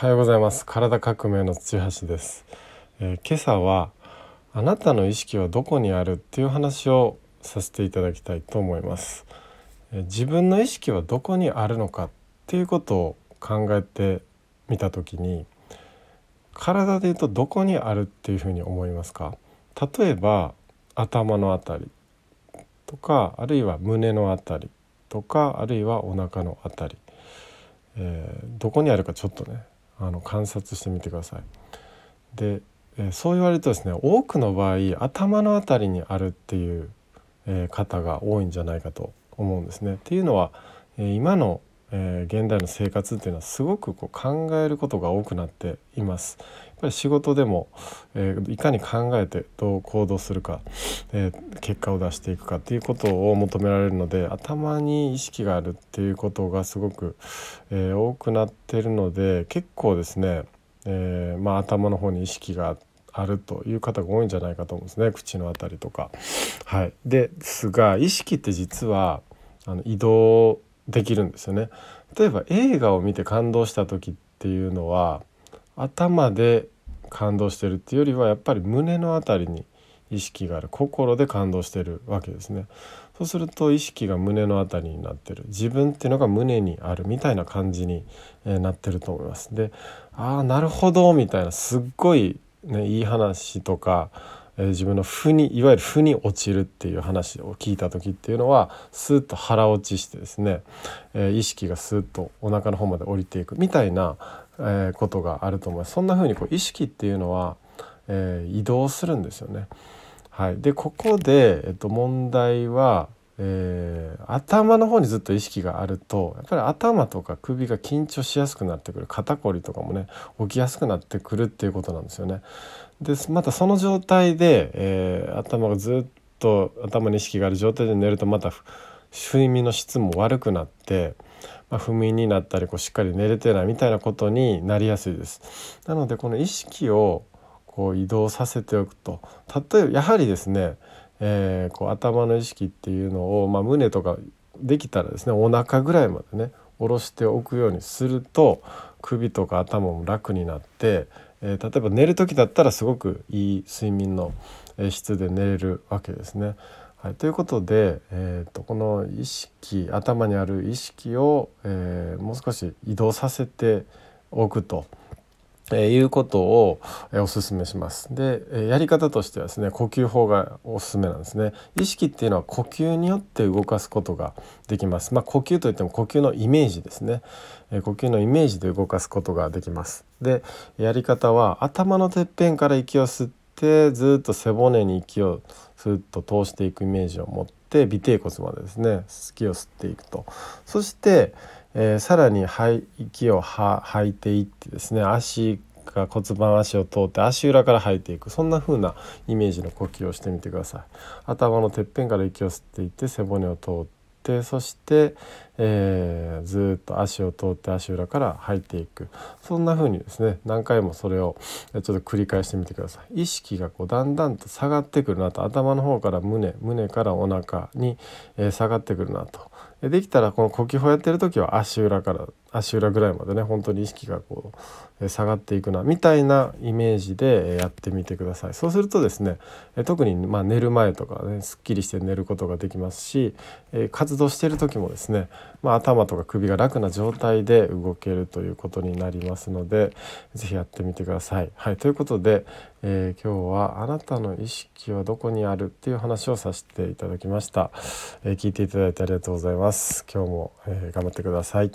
はようございます。体革命の土橋です、えー、今朝はあなたの意識はどこにあるっていう話をさせていただきたいと思います、えー、自分の意識はどこにあるのかっていうことを考えてみた時に体で言うとどこにあるっていうふうに思いますか？例えば頭のあたりとかあるいは胸のあたりとかあるいはお腹のあたり、えー、どこにあるかちょっとねあの観察してみてください。で、えー、そう言われるとですね多くの場合頭の辺りにあるっていう、えー、方が多いんじゃないかと思うんですね。っていうのは、えー、今のえー、現代の生活っていうのはすごくこう考えることが多くなっています。やっぱり仕事でも、えー、いかに考えてどう行動するか、えー、結果を出していくかっていうことを求められるので頭に意識があるっていうことがすごく、え多くなってるので結構ですね、えまあ、頭の方に意識があるという方が多いんじゃないかと思うんですね口の辺りとか。はい、ですが意識って実はあの移動できるんですよね。例えば映画を見て感動した時っていうのは頭で感動してるっていうよりはやっぱり胸の辺りに意識がある心で感動してるわけですね。そうすると意識が胸の辺りになってる自分っていうのが胸にあるみたいな感じに、なってると思います。でああなるほどみたいなすっごい、ね、いい話とかえ自分の負にいわゆる負に落ちるっていう話を聞いた時っていうのはスーッと腹落ちしてですね、え意識がスーッとお腹の方まで降りていくみたいな、えことがあると思いますそんな風にこう意識っていうのは、え移動するんですよね。はい、でここで、えっと、問題はえー、頭の方にずっと意識があるとやっぱり頭とか首が緊張しやすくなってくる肩こりとかもね起きやすくなってくるっていうことなんですよね。でまたその状態で、えー、頭がずっと頭に意識がある状態で寝るとまた睡眠の質も悪くなって、まあ、不眠になったりこうしっかり寝れてないみたいなことになりやすいです。なのでこの意識をこう移動させておくと例えばやはりですねえー、こう頭の意識っていうのを、まあ、胸とかできたらですねお腹ぐらいまでね下ろしておくようにすると首とか頭も楽になって、えー、例えば寝る時だったらすごくいい睡眠の質で寝れるわけですね。はい、ということで、えーと、この意識頭にある意識を、えー、もう少し移動させておくと。えー、いうことを、えー、おすめします。で、えー、やり方としてはですね呼吸法がおすすめなんですね。意識っていうのは呼吸によって動かすことができます。まあ、呼吸といっても呼吸のイメージですね。えー、呼吸のイメージで動かすことができます。でやり方は頭のてっぺんから息を吸ってずっと背骨に息をスッと通していくイメージを持って尾てい骨までですね息を吸っていくと。そしてえー、さらに肺息を吐いていってですね足が骨盤足を通って足裏から吐いていくそんな風なイメージの呼吸をしてみてください頭のてっぺんから息を吸っていって背骨を通ってそして、えー、ずっと足を通って足裏から吐いていく。そんな風にですね何回もそれをちょっと繰り返してみてください。意識がこうだんだんと下がってくるなと。頭の方から胸胸からお腹に、え、下がってくるなと。できたらこの呼吸法やってる時は足裏から足裏ぐらいまでね本当に意識がこう下がっていくなみたいなイメージでやってみてください。そうするとですね特にま寝る前とかねすっきりして寝ることができますし活動してる時もですね、まあ、頭とか首が楽な状態で動けるということになりますので是非やってみてください。はい、ということで、えー、今日は「あなたの意識はどこにある?」っていう話をさせていただきました、えー、聞いていただいてありがとうございます今日も、えー、頑張ってください